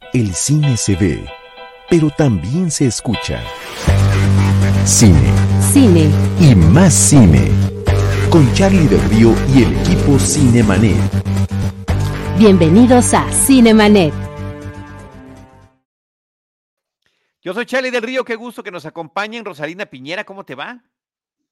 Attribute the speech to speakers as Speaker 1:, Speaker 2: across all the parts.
Speaker 1: El cine se ve, pero también se escucha. Cine.
Speaker 2: Cine.
Speaker 1: Y más cine. Con Charlie del Río y el equipo Cinemanet.
Speaker 2: Bienvenidos a Cinemanet.
Speaker 3: Yo soy Charlie del Río, qué gusto que nos acompañen. Rosalina Piñera, ¿cómo te va?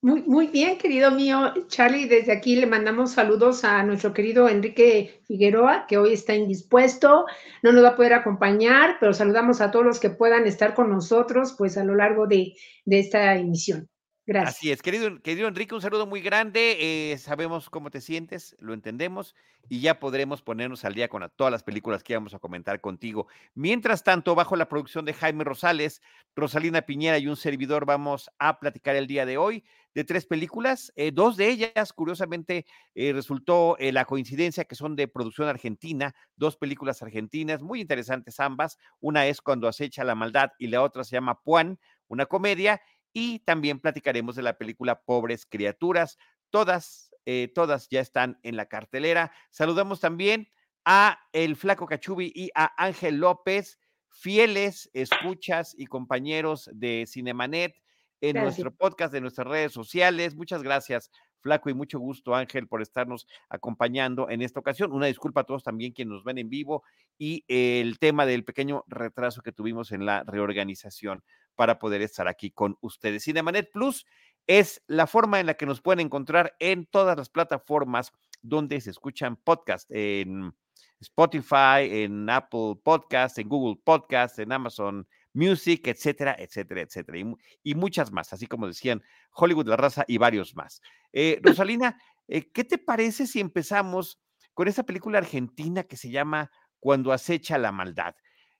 Speaker 4: Muy, muy bien, querido mío. Charlie, desde aquí le mandamos saludos a nuestro querido Enrique Figueroa, que hoy está indispuesto, no nos va a poder acompañar, pero saludamos a todos los que puedan estar con nosotros, pues a lo largo de, de esta emisión. Gracias.
Speaker 3: Así es, querido, querido Enrique, un saludo muy grande. Eh, sabemos cómo te sientes, lo entendemos y ya podremos ponernos al día con todas las películas que íbamos a comentar contigo. Mientras tanto, bajo la producción de Jaime Rosales, Rosalina Piñera y un servidor, vamos a platicar el día de hoy de tres películas. Eh, dos de ellas, curiosamente, eh, resultó la coincidencia que son de producción argentina, dos películas argentinas muy interesantes ambas. Una es Cuando acecha la maldad y la otra se llama Puan, una comedia y también platicaremos de la película Pobres Criaturas. Todas, eh, todas ya están en la cartelera. Saludamos también a el Flaco Cachubi y a Ángel López, fieles escuchas y compañeros de Cinemanet en nuestro podcast, de nuestras redes sociales. Muchas gracias, Flaco, y mucho gusto, Ángel, por estarnos acompañando en esta ocasión. Una disculpa a todos también quienes nos ven en vivo y el tema del pequeño retraso que tuvimos en la reorganización para poder estar aquí con ustedes. Cinemanet Plus es la forma en la que nos pueden encontrar en todas las plataformas donde se escuchan podcasts, en Spotify, en Apple Podcasts, en Google Podcasts, en Amazon Music, etcétera, etcétera, etcétera. Y, muchas más, así como decían Hollywood, La Raza y varios más. Eh, Rosalina, eh, ¿qué te parece si empezamos con esa película argentina que se llama Cuando acecha la maldad?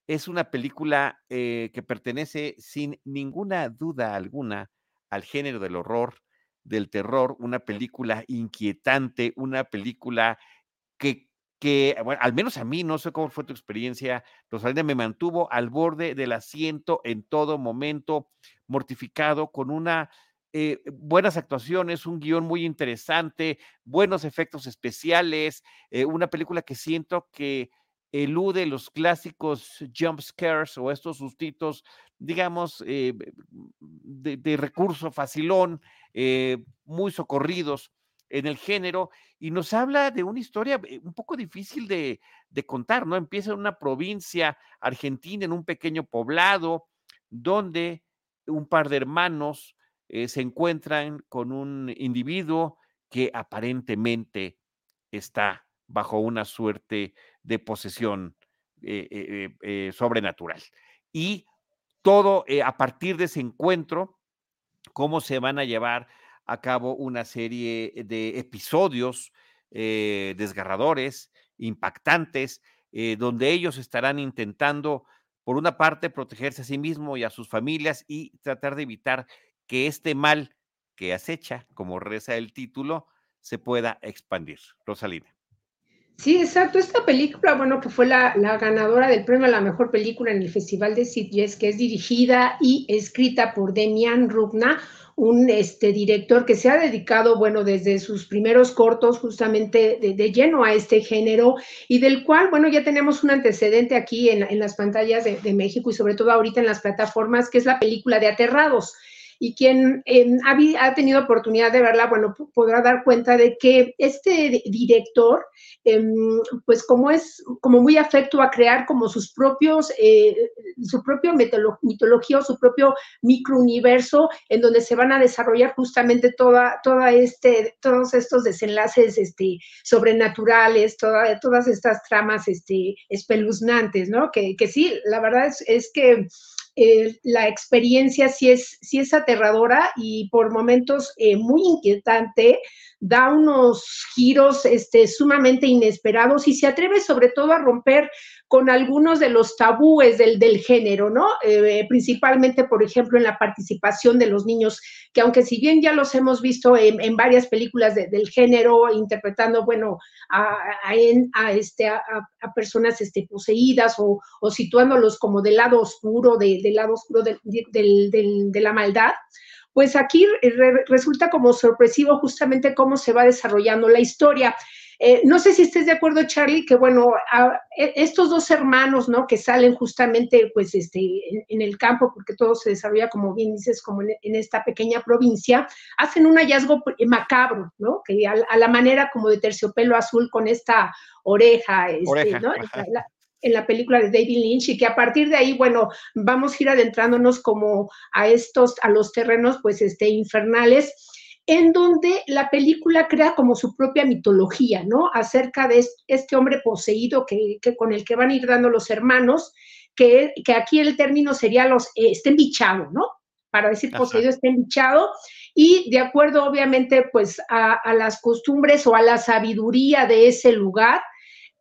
Speaker 3: Es una película eh, que pertenece sin ninguna duda alguna al género del horror, del terror, una película inquietante, una película que, bueno, al menos a mí, no sé cómo fue tu experiencia, Rosalina, me mantuvo al borde del asiento en todo momento, mortificado, con una eh, buenas actuaciones, un guion muy interesante, buenos efectos especiales, eh, una película que siento que elude los clásicos jump scares o estos sustitos, digamos, eh, de, recurso facilón, eh, muy socorridos en el género, y nos habla de una historia eh, un poco difícil de, contar, ¿no? Empieza en una provincia argentina, en un pequeño poblado, donde un par de hermanos se encuentran con un individuo que aparentemente está bajo una suerte de posesión eh, eh, eh, sobrenatural. Y todo a partir de ese encuentro, cómo se van a llevar a cabo una serie de episodios desgarradores, impactantes, donde ellos estarán intentando, por una parte, protegerse a sí mismos y a sus familias y tratar de evitar que este mal que acecha, como reza el título, se pueda expandir. Rosalina.
Speaker 4: Sí, exacto. Esta película, bueno, que fue la, ganadora del premio a la mejor película en el Festival de Sitges, que es dirigida y escrita por Demian Rugna, un este, director que se ha dedicado, bueno, desde sus primeros cortos justamente de, lleno a este género y del cual, bueno, ya tenemos un antecedente aquí en, las pantallas de, de México y sobre todo ahorita en las plataformas, que es la película de Aterrados y quien em, ha, tenido oportunidad de verla, bueno, podrá dar cuenta de que este director, em, pues como es como muy afecto a crear como sus propios, eh, su propio mitología o su propio microuniverso en donde se van a desarrollar justamente toda, toda este, todos estos desenlaces este, sobrenaturales, toda, todas estas tramas este, espeluznantes, ¿no? Que, que sí, la verdad es, es que la experiencia sí es, sí es aterradora y por momentos eh, muy inquietante, da unos giros este, sumamente inesperados y se atreve sobre todo a romper con algunos de los tabúes del, del género, ¿no? Eh, principalmente, por ejemplo, en la participación de los niños, que aunque si bien ya los hemos visto en, varias películas del género, interpretando, bueno, a, a, este, a, personas este, poseídas o, o, situándolos como del lado oscuro, de, del lado oscuro de, de la maldad, pues aquí resulta como sorpresivo justamente cómo se va desarrollando la historia. Eh, no sé si estés de acuerdo, Charlie, que bueno, e, estos dos hermanos, ¿no? Que salen justamente, pues, este, en, el campo, porque todo se desarrolla, como bien dices, como en, esta pequeña provincia, hacen un hallazgo macabro, ¿no? Que a, la manera como de terciopelo azul con esta oreja, este, ¿no? en la película de David Lynch y que a partir de ahí, bueno, vamos a ir adentrándonos como a estos, a los terrenos, pues, este, infernales en donde la película crea como su propia mitología, ¿no? Acerca de este hombre poseído que, con el que van a ir dando los hermanos, que, que aquí el término sería los, eh, está embichado, ¿no? Para decir poseído está embichado, y de acuerdo obviamente pues a, las costumbres o a la sabiduría de ese lugar,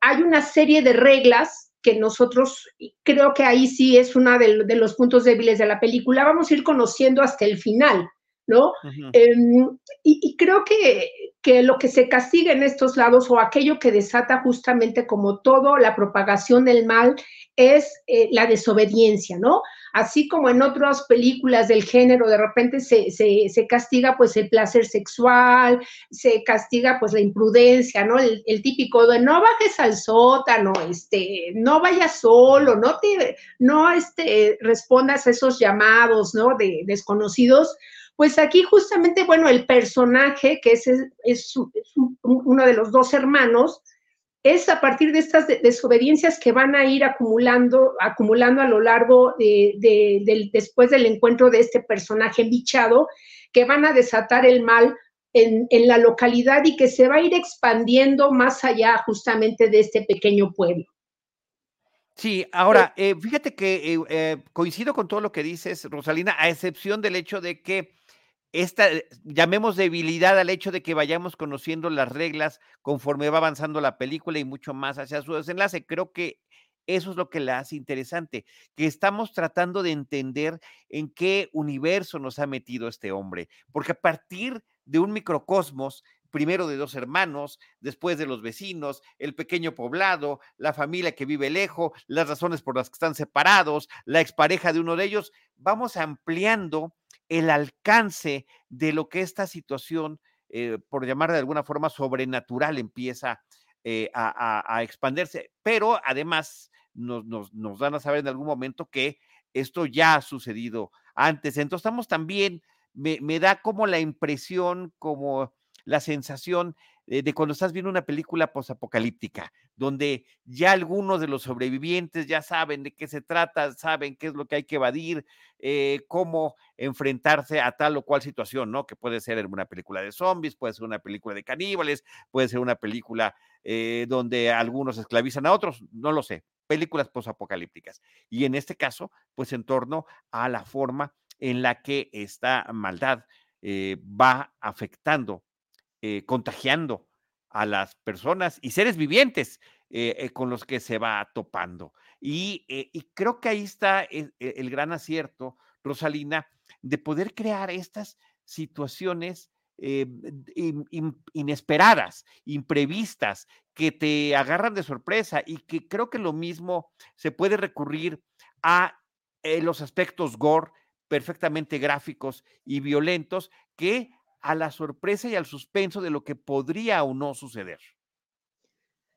Speaker 4: hay una serie de reglas que nosotros, creo que ahí sí es uno de, de los puntos débiles de la película, vamos a ir conociendo hasta el final, ¿no? Em, y, creo que, que, lo que se castiga en estos lados o aquello que desata justamente como todo la propagación del mal es eh, la desobediencia, ¿no? Así como en otras películas del género de repente se, se, castiga pues el placer sexual, se castiga pues la imprudencia, ¿no? El, típico de no bajes al sótano, este, no vayas solo, no te, no este, respondas a esos llamados, ¿no? De desconocidos, pues aquí justamente, bueno, el personaje, que es, es, uno de los dos hermanos, es a partir de estas desobediencias que van a ir acumulando, acumulando a lo largo de, del, después del encuentro de este personaje bichado, que van a desatar el mal en, en, la localidad y que se va a ir expandiendo más allá justamente de este pequeño pueblo.
Speaker 3: Sí, ahora, eh, fíjate que eh, eh, coincido con todo lo que dices, Rosalina, a excepción del hecho de que esta, eh, llamemos debilidad al hecho de que vayamos conociendo las reglas conforme va avanzando la película y mucho más hacia su desenlace. Creo que eso es lo que la hace interesante, que estamos tratando de entender en qué universo nos ha metido este hombre, porque a partir de un microcosmos, primero de dos hermanos, después de los vecinos, el pequeño poblado, la familia que vive lejos, las razones por las que están separados, la expareja de uno de ellos, vamos ampliando el alcance de lo que esta situación, eh, por llamar de alguna forma sobrenatural, empieza eh, a, expandirse. Pero además nos, nos, dan a saber en algún momento que esto ya ha sucedido antes. Entonces estamos también, me da como la impresión, como la sensación eh, de cuando estás viendo una película posapocalíptica, donde ya algunos de los sobrevivientes ya saben de qué se trata, saben qué es lo que hay que evadir, eh, cómo enfrentarse a tal o cual situación, ¿no? Que puede ser una película de zombies, puede ser una película de caníbales, puede ser una película eh, donde algunos esclavizan a otros, no lo sé, películas posapocalípticas. Y en este caso, pues en torno a la forma en la que esta maldad va afectando eh, contagiando a las personas y seres vivientes eh, eh, con los que se va topando. Y, creo que ahí está el, gran acierto, Rosalina, de poder crear estas situaciones inesperadas, imprevistas, que te agarran de sorpresa y que creo que lo mismo se puede recurrir a los aspectos gore perfectamente gráficos y violentos que a la sorpresa y al suspenso de lo que podría o no suceder.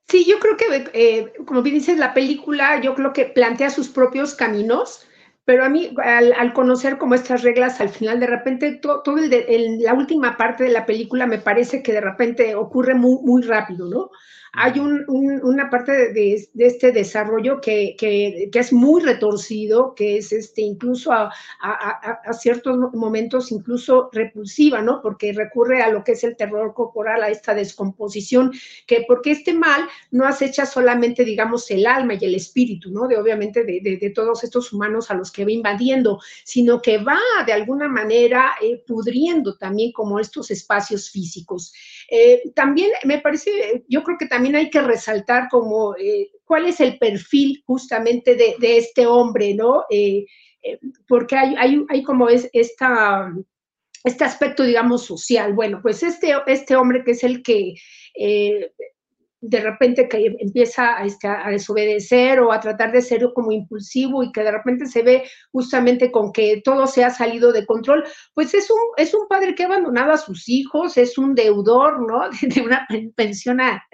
Speaker 4: Sí, yo creo que, eh, como bien dices, la película, yo creo que plantea sus propios caminos, pero a mí, al, conocer como estas reglas, al final, de repente, todo, el la última parte de la película me parece que de repente ocurre muy, muy rápido, ¿no? Hay una parte de, este desarrollo que, es muy retorcido, que es este, incluso a, ciertos momentos incluso repulsiva, ¿no? Porque recurre a lo que es el terror corporal, a esta descomposición, que porque este mal no acecha solamente, digamos, el alma y el espíritu, ¿no? De obviamente de, todos estos humanos a los que va invadiendo, sino que va de alguna manera eh, pudriendo también como estos espacios físicos. Eh, también me parece, yo creo que también hay que resaltar como eh, cuál es el perfil justamente de, este hombre, ¿no? Eh, porque hay, hay, hay, como es esta, este aspecto, digamos, social. Bueno, pues este, este hombre que es el que de repente que empieza a, este, a, desobedecer o a tratar de ser como impulsivo y que de repente se ve justamente con que todo se ha salido de control, pues es un, es un padre que ha abandonado a sus hijos, es un deudor, ¿no? De una pensión a,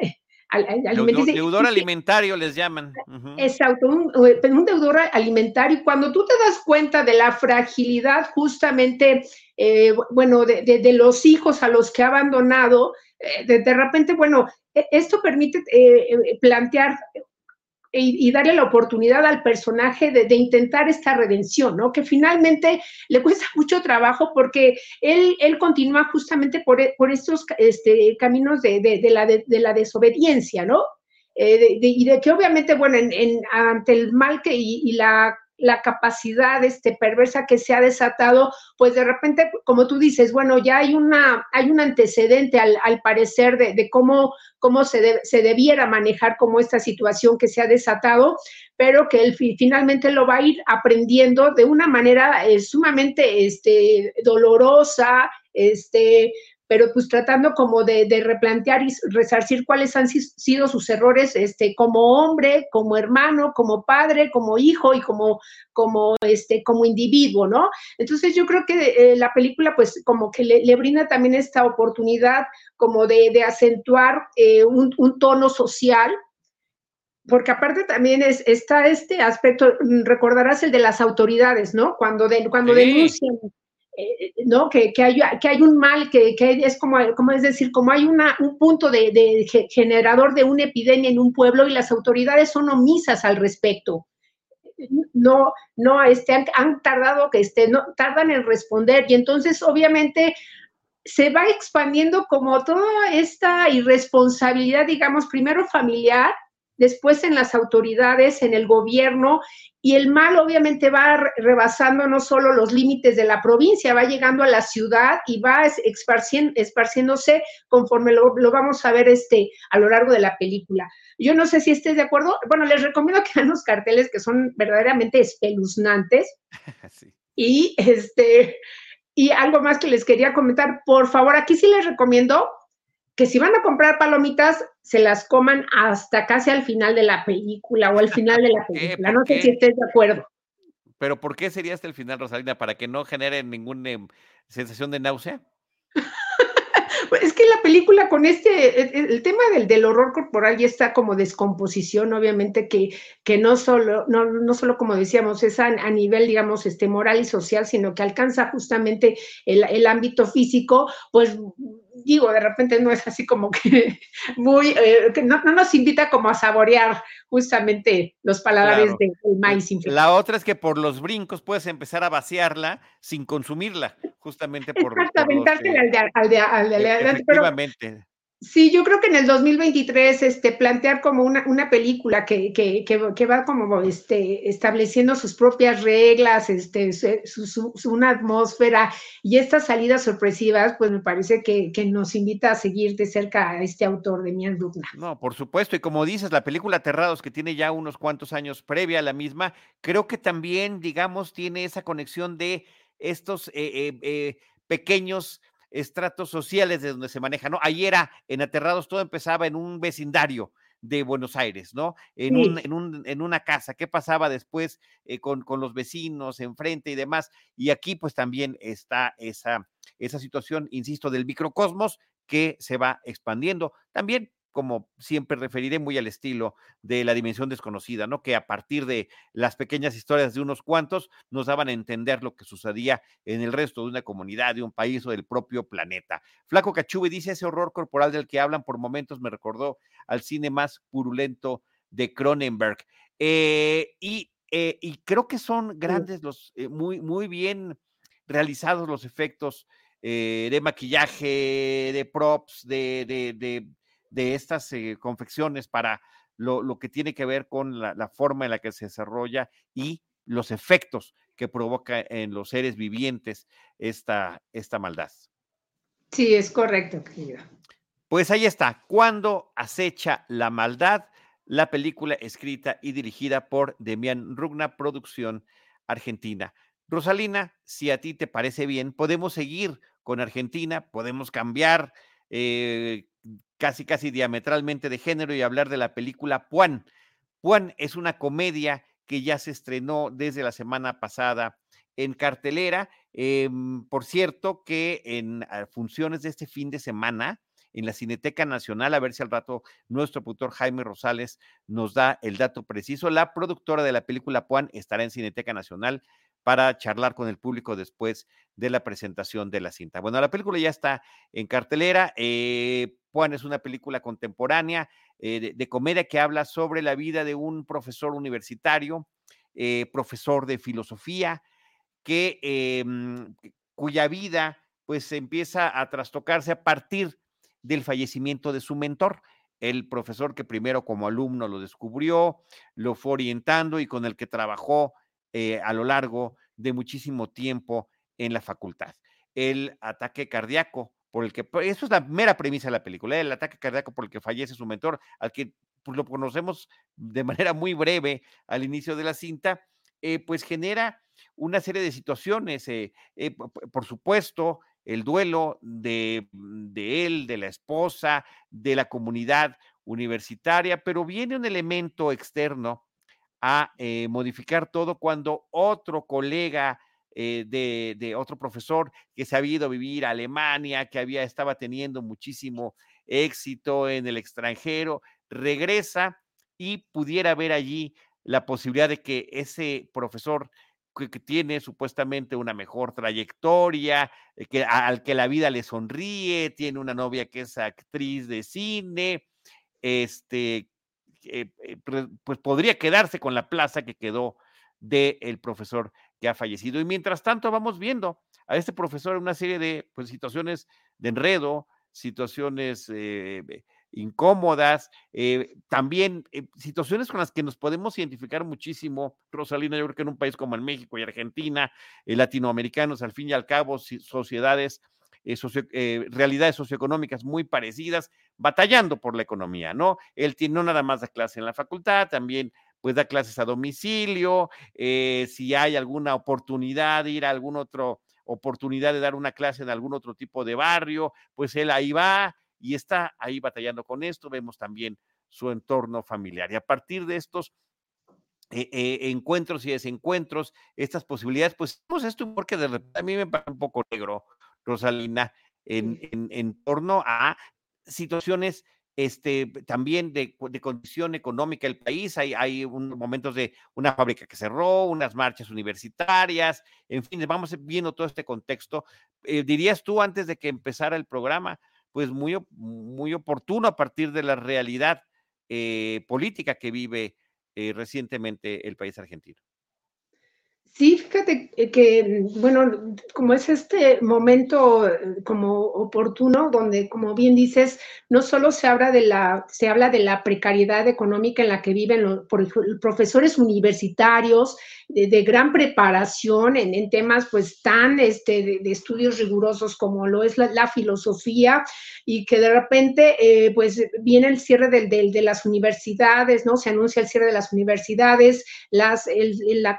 Speaker 3: alimentario. Deudor alimentario les llaman.
Speaker 4: Exacto, un, un, deudor alimentario. Y cuando tú te das cuenta de la fragilidad justamente, eh, bueno, de, de, de, los hijos a los que ha abandonado, eh, de, de, repente, bueno, e, esto permite eh, plantear y, darle la oportunidad al personaje de, intentar esta redención, ¿no? Que finalmente le cuesta mucho trabajo porque él, él continúa justamente por, por estos este, caminos de, de, la, de, la desobediencia, ¿no? Eh, y de que obviamente, bueno, en, en, ante el mal que y, y la la capacidad este, perversa que se ha desatado, pues de repente, como tú dices, bueno, ya hay, una, hay un antecedente al, al parecer de, de, cómo, cómo se, se, debiera manejar como esta situación que se ha desatado, pero que él finalmente lo va a ir aprendiendo de una manera eh, sumamente este, dolorosa, este, pero pues tratando como de, de, replantear y resarcir cuáles han sido sus errores este, como hombre, como hermano, como padre, como hijo y como, como, este, como individuo, ¿no? Entonces yo creo que eh, la película pues como que le, le, brinda también esta oportunidad como de, de acentuar eh, un, un, tono social, porque aparte también es, está este aspecto, recordarás el de las autoridades, ¿no? Cuando, de, cuando sí. denuncian eh, ¿no? Que, que, hay, que hay un mal, que, que es como, como, es decir, como hay una, un punto de, generador de una epidemia en un pueblo y las autoridades son omisas al respecto. No, no, este, han, han tardado que este, no, tardan en responder y entonces obviamente se va expandiendo como toda esta irresponsabilidad, digamos, primero familiar, después en las autoridades, en el gobierno, y el mal obviamente va rebasando no solo los límites de la provincia, va llegando a la ciudad y va esparciéndose conforme lo, lo, vamos a ver este, a lo largo de la película. Yo no sé si estés de acuerdo, bueno, les recomiendo que vean los carteles que son verdaderamente espeluznantes. Sí. Y este, y algo más que les quería comentar, por favor, aquí sí les recomiendo que si van a comprar palomitas, se las coman hasta casi al final de la película o al final de la película. No sé si estés de acuerdo.
Speaker 3: Pero ¿por qué sería hasta el final, Rosalina? ¿Para que no genere ninguna eh, sensación de náusea?
Speaker 4: es que la película con este, el, el tema del, del, horror corporal ya está como descomposición, obviamente, que, que no solo, no, no solo como decíamos, es a, a, nivel, digamos, este, moral y social, sino que alcanza justamente el, el ámbito físico, pues digo, de repente no es así como que muy, eh, que no, no, nos invita como a saborear justamente los paladares claro. del maíz.
Speaker 3: La otra es que por los brincos puedes empezar a vaciarla sin consumirla, justamente por...
Speaker 4: Exactamente, por los, eh, al de, al de, al de,
Speaker 3: efectivamente.
Speaker 4: Pero, Sí, yo creo que en el 2023 este, plantear como una, una película que, que, que, va como este, estableciendo sus propias reglas, este, su, su, una atmósfera y estas salidas sorpresivas, pues me parece que, que, nos invita a seguir de cerca a este autor de Mian Rugna.
Speaker 3: No, por supuesto, y como dices, la película Aterrados, que tiene ya unos cuantos años previa a la misma, creo que también, digamos, tiene esa conexión de estos eh, eh, eh, pequeños estratos sociales de donde se maneja, ¿no? Ayer era en Aterrados, todo empezaba en un vecindario de Buenos Aires, ¿no? En, sí. un, en, un, en una casa, ¿qué pasaba después eh, con, con, los vecinos enfrente y demás? Y aquí pues también está esa, esa situación, insisto, del microcosmos que se va expandiendo. También como siempre referiré muy al estilo de la dimensión desconocida, ¿no? Que a partir de las pequeñas historias de unos cuantos nos daban a entender lo que sucedía en el resto de una comunidad, de un país o del propio planeta. Flaco Cachube dice ese horror corporal del que hablan por momentos me recordó al cine más purulento de Cronenberg. Eh, y, eh, y, creo que son grandes los, eh, muy, muy bien realizados los efectos de maquillaje, de props, de, de, de de estas eh, confecciones para lo, lo, que tiene que ver con la, la, forma en la que se desarrolla y los efectos que provoca en los seres vivientes esta, esta maldad.
Speaker 4: Sí, es correcto, querida.
Speaker 3: Pues ahí está, cuando acecha la maldad, la película escrita y dirigida por Demian Rugna, producción argentina. Rosalina, si a ti te parece bien, podemos seguir con Argentina, podemos cambiar eh, casi, casi diametralmente de género y hablar de la película Puan. Puan es una comedia que ya se estrenó desde la semana pasada en cartelera. Em, por cierto, que en funciones de este fin de semana, en la Cineteca Nacional, a ver si al rato nuestro productor Jaime Rosales nos da el dato preciso. La productora de la película Puan estará en Cineteca Nacional para charlar con el público después de la presentación de la cinta. Bueno, la película ya está en cartelera. Eh, Puan es una película contemporánea eh, de, comedia que habla sobre la vida de un profesor universitario, eh, profesor de filosofía, que, em, cuya vida pues empieza a trastocarse a partir del fallecimiento de su mentor, el profesor que primero como alumno lo descubrió, lo fue orientando y con el que trabajó eh, a lo largo de muchísimo tiempo en la facultad. El ataque cardíaco por el que, eso es la mera premisa de la película, el ataque cardíaco por el que fallece su mentor, al que pues, lo conocemos de manera muy breve al inicio de la cinta, eh, pues genera una serie de situaciones, eh, por supuesto, el duelo de, de, él, de la esposa, de la comunidad universitaria, pero viene un elemento externo a eh, modificar todo cuando otro colega eh, de, otro profesor que se había ido a vivir a Alemania, que había, estaba teniendo muchísimo éxito en el extranjero, regresa y pudiera ver allí la posibilidad de que ese profesor que, tiene supuestamente una mejor trayectoria, eh, que, al que la vida le sonríe, tiene una novia que es actriz de cine, este, eh, eh, pues podría quedarse con la plaza que quedó del profesor que ha fallecido. Y mientras tanto vamos viendo a este profesor en una serie de pues, situaciones de enredo, situaciones eh, incómodas, también situaciones con las que nos podemos identificar muchísimo, Rosalina, yo creo que en un país como el México y Argentina, latinoamericanos, al fin y al cabo, sociedades eh, eh, realidades socioeconómicas muy parecidas, batallando por la economía, ¿no? Él tiene, no nada más da clase en la facultad, también pues da clases a domicilio, eh, si hay alguna oportunidad de ir a alguna otra oportunidad de dar una clase en algún otro tipo de barrio, pues él ahí va y está ahí batallando con esto, vemos también su entorno familiar. Y a partir de estos encuentros y desencuentros, estas posibilidades, pues esto porque de repente a mí me parece un poco negro, Rosalina, en, en, torno a situaciones este, también de, condición económica del país. Hay, hay momentos de una fábrica que cerró, unas marchas universitarias, en fin, vamos viendo todo este contexto. Eh, dirías tú antes de que empezara el programa, pues muy, muy oportuno a partir de la realidad eh, política que vive eh, recientemente el país argentino.
Speaker 4: Sí, fíjate que, bueno, como es este momento eh, como oportuno, donde, como bien dices, no solo se habla de la, se habla de la precariedad económica en la que viven los profesores universitarios de, gran preparación en, temas pues tan este, de, estudios rigurosos como lo es la, filosofía y que de repente eh, pues viene el cierre del, de las universidades, ¿no? Se anuncia el cierre de las universidades, las, el, la,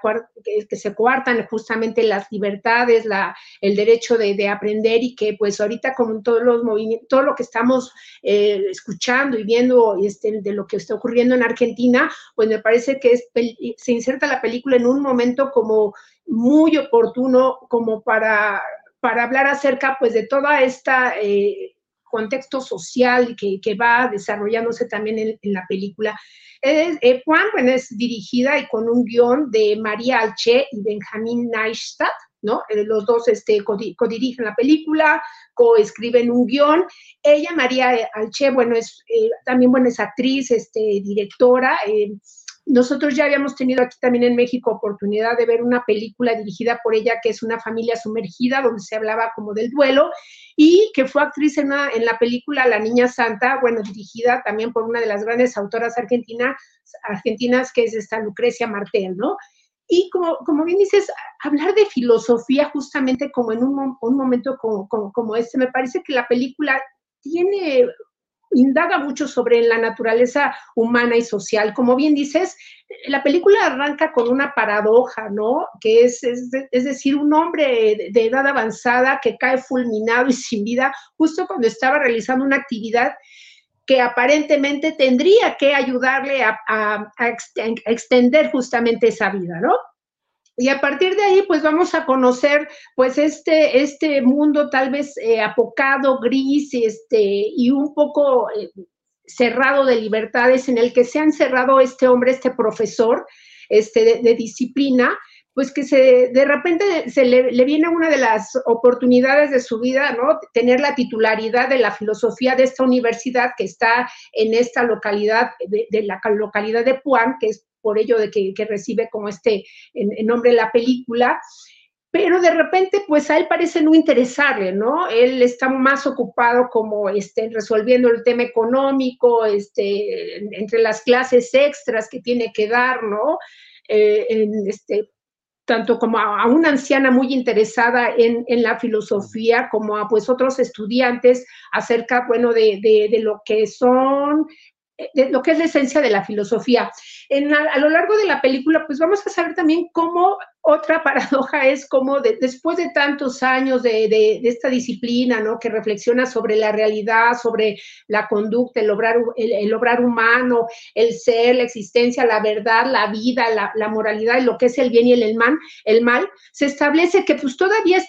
Speaker 4: que se coartan justamente las libertades, la, el derecho de, aprender y que pues ahorita con todos los movimientos, todo lo que estamos eh, escuchando y viendo este, de lo que está ocurriendo en Argentina, pues me parece que es, se inserta la película en un momento como muy oportuno como para, para hablar acerca pues de toda esta... Eh, contexto social que, va desarrollándose también en, la película. Eh, Juan, bueno, es dirigida y con un guion de María Alche y Benjamín Neistat, ¿no? Eh, los dos este, codirigen la película, coescriben un guion. Ella, María Alche, bueno, es eh, también, bueno, es actriz, este, directora, nosotros ya habíamos tenido aquí también en México oportunidad de ver una película dirigida por ella que es Una familia sumergida, donde se hablaba como del duelo, y que fue actriz en, en la película La Niña Santa, bueno, dirigida también por una de las grandes autoras argentinas, argentinas que es esta Lucrecia Martel, ¿no? Y como, como bien dices, hablar de filosofía justamente como en un, un momento como, como este, me parece que la película tiene indaga mucho sobre la naturaleza humana y social. Como bien dices, la película arranca con una paradoja, ¿no? Que es, es, decir, un hombre de edad avanzada que cae fulminado y sin vida justo cuando estaba realizando una actividad que aparentemente tendría que ayudarle a, a, extender justamente esa vida, ¿no? Y a partir de ahí, pues vamos a conocer, pues este, este mundo tal vez eh, apocado, gris, este, y un poco eh, cerrado de libertades en el que se ha encerrado este hombre, este profesor, este, de disciplina, pues que se, de repente se le, viene una de las oportunidades de su vida, ¿no? Tener la titularidad de la filosofía de esta universidad que está en esta localidad, de, la localidad de Puan, que es por ello de que, recibe como este en, nombre de la película pero de repente pues a él parece no interesarle, ¿no? Él está más ocupado como este, resolviendo el tema económico, este, entre las clases extras que tiene que dar, ¿no? Eh, este, tanto como a, una anciana muy interesada en, la filosofía, como a pues otros estudiantes acerca, bueno, de, de lo que son de lo que es la esencia de la filosofía. En, a, lo largo de la película, pues vamos a saber también cómo otra paradoja es como después de tantos años de, esta disciplina, ¿no? Que reflexiona sobre la realidad, sobre la conducta, el obrar, el, obrar humano, el ser, la existencia, la verdad, la vida, la, moralidad, lo que es el bien y el, mal, el mal, se establece que pues todavía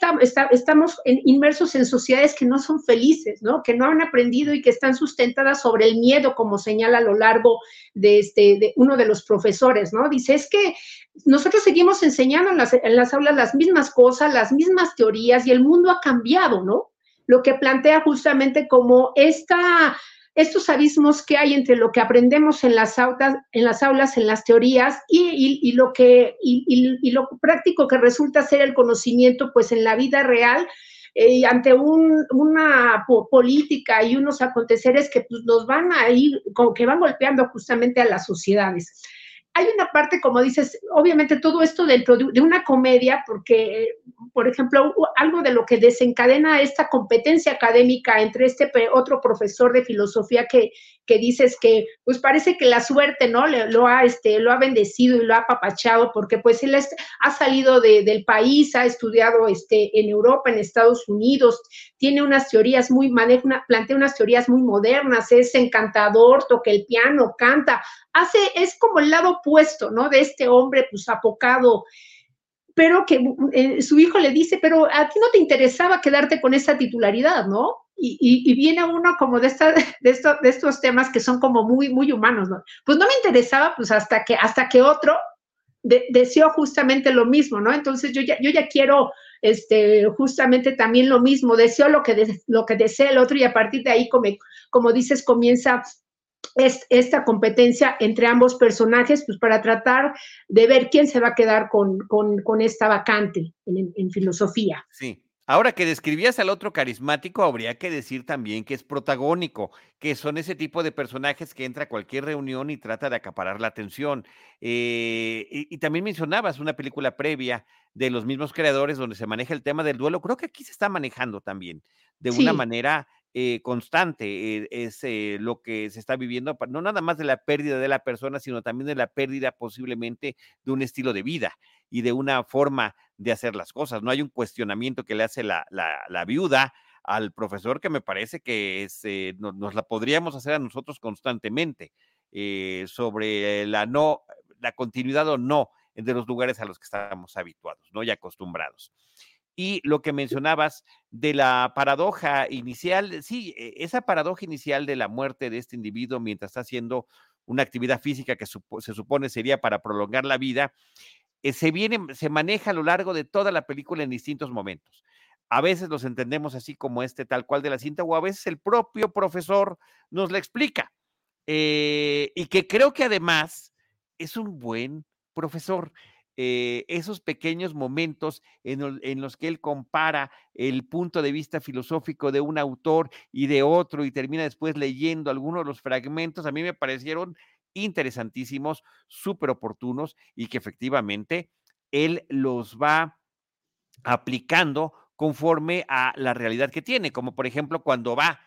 Speaker 4: estamos inmersos en sociedades que no son felices, ¿no? Que no han aprendido y que están sustentadas sobre el miedo, como señala a lo largo de, este, de uno de los profesores, ¿no? Dice, es que nosotros seguimos enseñando en las, aulas las mismas cosas, las mismas teorías y el mundo ha cambiado, ¿no? Lo que plantea justamente como esta, estos abismos que hay entre lo que aprendemos en las aulas, en las, aulas, en las teorías y, lo que, y, lo práctico que resulta ser el conocimiento, pues en la vida real, eh, ante una política y unos aconteceres que pues, nos van a ir, que van golpeando justamente a las sociedades hay una parte, como dices, obviamente todo esto dentro de, una comedia, porque, por ejemplo, algo de lo que desencadena esta competencia académica entre este otro profesor de filosofía que, que dices que, pues parece que la suerte, ¿no? lo, ha, este, lo ha bendecido y lo ha apapachado, porque pues él ha salido del país, ha estudiado este, en Europa, en Estados Unidos, tiene unas teorías muy, maneja plantea unas teorías muy modernas, es encantador, toca el piano, canta, hace, es como el lado opuesto, ¿no? De este hombre, pues, apocado, pero que eh, su hijo le dice, pero a ti no te interesaba quedarte con esa titularidad, ¿no? Y, viene uno como de, esta, de, esto, de estos temas que son como muy, muy humanos, ¿no? Pues no me interesaba, pues hasta que, hasta que otro deseó justamente lo mismo, ¿no? Entonces yo ya, yo ya quiero este, justamente también lo mismo, deseo lo que, lo que desea el otro y a partir de ahí, como, como dices, comienza es esta competencia entre ambos personajes, pues para tratar de ver quién se va a quedar con, con, esta vacante en, filosofía.
Speaker 3: Sí. Ahora que describías al otro carismático, habría que decir también que es protagónico, que son ese tipo de personajes que entra a cualquier reunión y trata de acaparar la atención. Eh, y, también mencionabas una película previa de los mismos creadores donde se maneja el tema del duelo. Creo que aquí se está manejando también de una manera eh, constante eh, es eh, lo que se está viviendo, no nada más de la pérdida de la persona, sino también de la pérdida posiblemente de un estilo de vida y de una forma de hacer las cosas. No hay un cuestionamiento que le hace la, la, viuda al profesor que me parece que es, nos la podríamos hacer a nosotros constantemente sobre la no, la continuidad o no de los lugares a los que estamos habituados, ¿no? Y acostumbrados. Y lo que mencionabas de la paradoja inicial, sí, e, esa paradoja inicial de la muerte de este individuo mientras está haciendo una actividad física que se supone sería para prolongar la vida, eh, se viene, se maneja a lo largo de toda la película en distintos momentos. A veces los entendemos así como este tal cual de la cinta, o a veces el propio profesor nos la explica. Eh, y que creo que además es un buen profesor. Eh, esos pequeños momentos en, los que él compara el punto de vista filosófico de un autor y de otro y termina después leyendo algunos de los fragmentos, a mí me parecieron interesantísimos, súper oportunos y que efectivamente él los va aplicando conforme a la realidad que tiene, como por ejemplo cuando va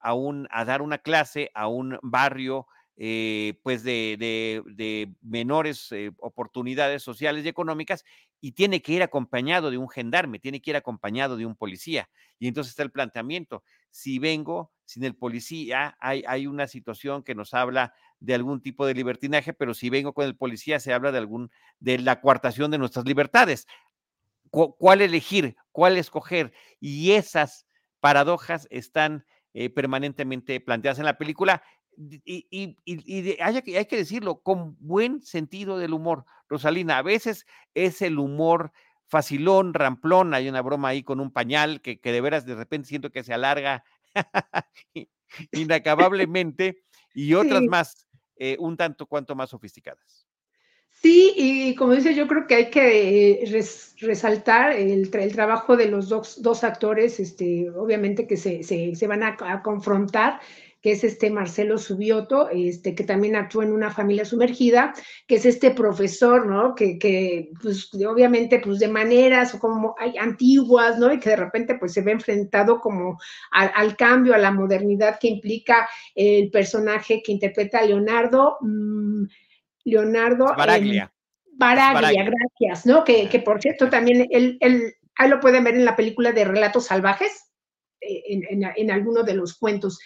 Speaker 3: a, un, a dar una clase a un barrio eh, pues de, menores eh, oportunidades sociales y económicas y tiene que ir acompañado de un gendarme, tiene que ir acompañado de un policía. Y entonces está el planteamiento, si vengo sin el policía, hay, una situación que nos habla de algún tipo de libertinaje, pero si vengo con el policía se habla de algún de la coartación de nuestras libertades. ¿Cuál elegir? ¿Cuál escoger? Y esas paradojas están eh, permanentemente planteadas en la película y, hay, que decirlo, con buen sentido del humor. Rosalina, a veces es el humor facilón, ramplón, hay una broma ahí con un pañal que, de veras de repente siento que se alarga inacabablemente, y otras más, eh, un tanto cuanto más sofisticadas.
Speaker 4: Sí, y como dice, yo creo que hay que resaltar el, trabajo de los dos, actores, este, obviamente que se, van a, confrontar que es este Marcelo Subioto, este, que también actúa en una familia sumergida, que es este profesor, ¿no? Que, que pues, obviamente, pues de maneras como hay antiguas, ¿no? Y que de repente, pues se ve enfrentado como al, cambio, a la modernidad que implica el personaje que interpreta a Leonardo. Mm, Leonardo.
Speaker 3: Baraglia.
Speaker 4: Baraglia, gracias, ¿no? Que, que, por cierto también él, él, ahí lo pueden ver en la película de Relatos Salvajes, eh, en, en, en alguno de los cuentos.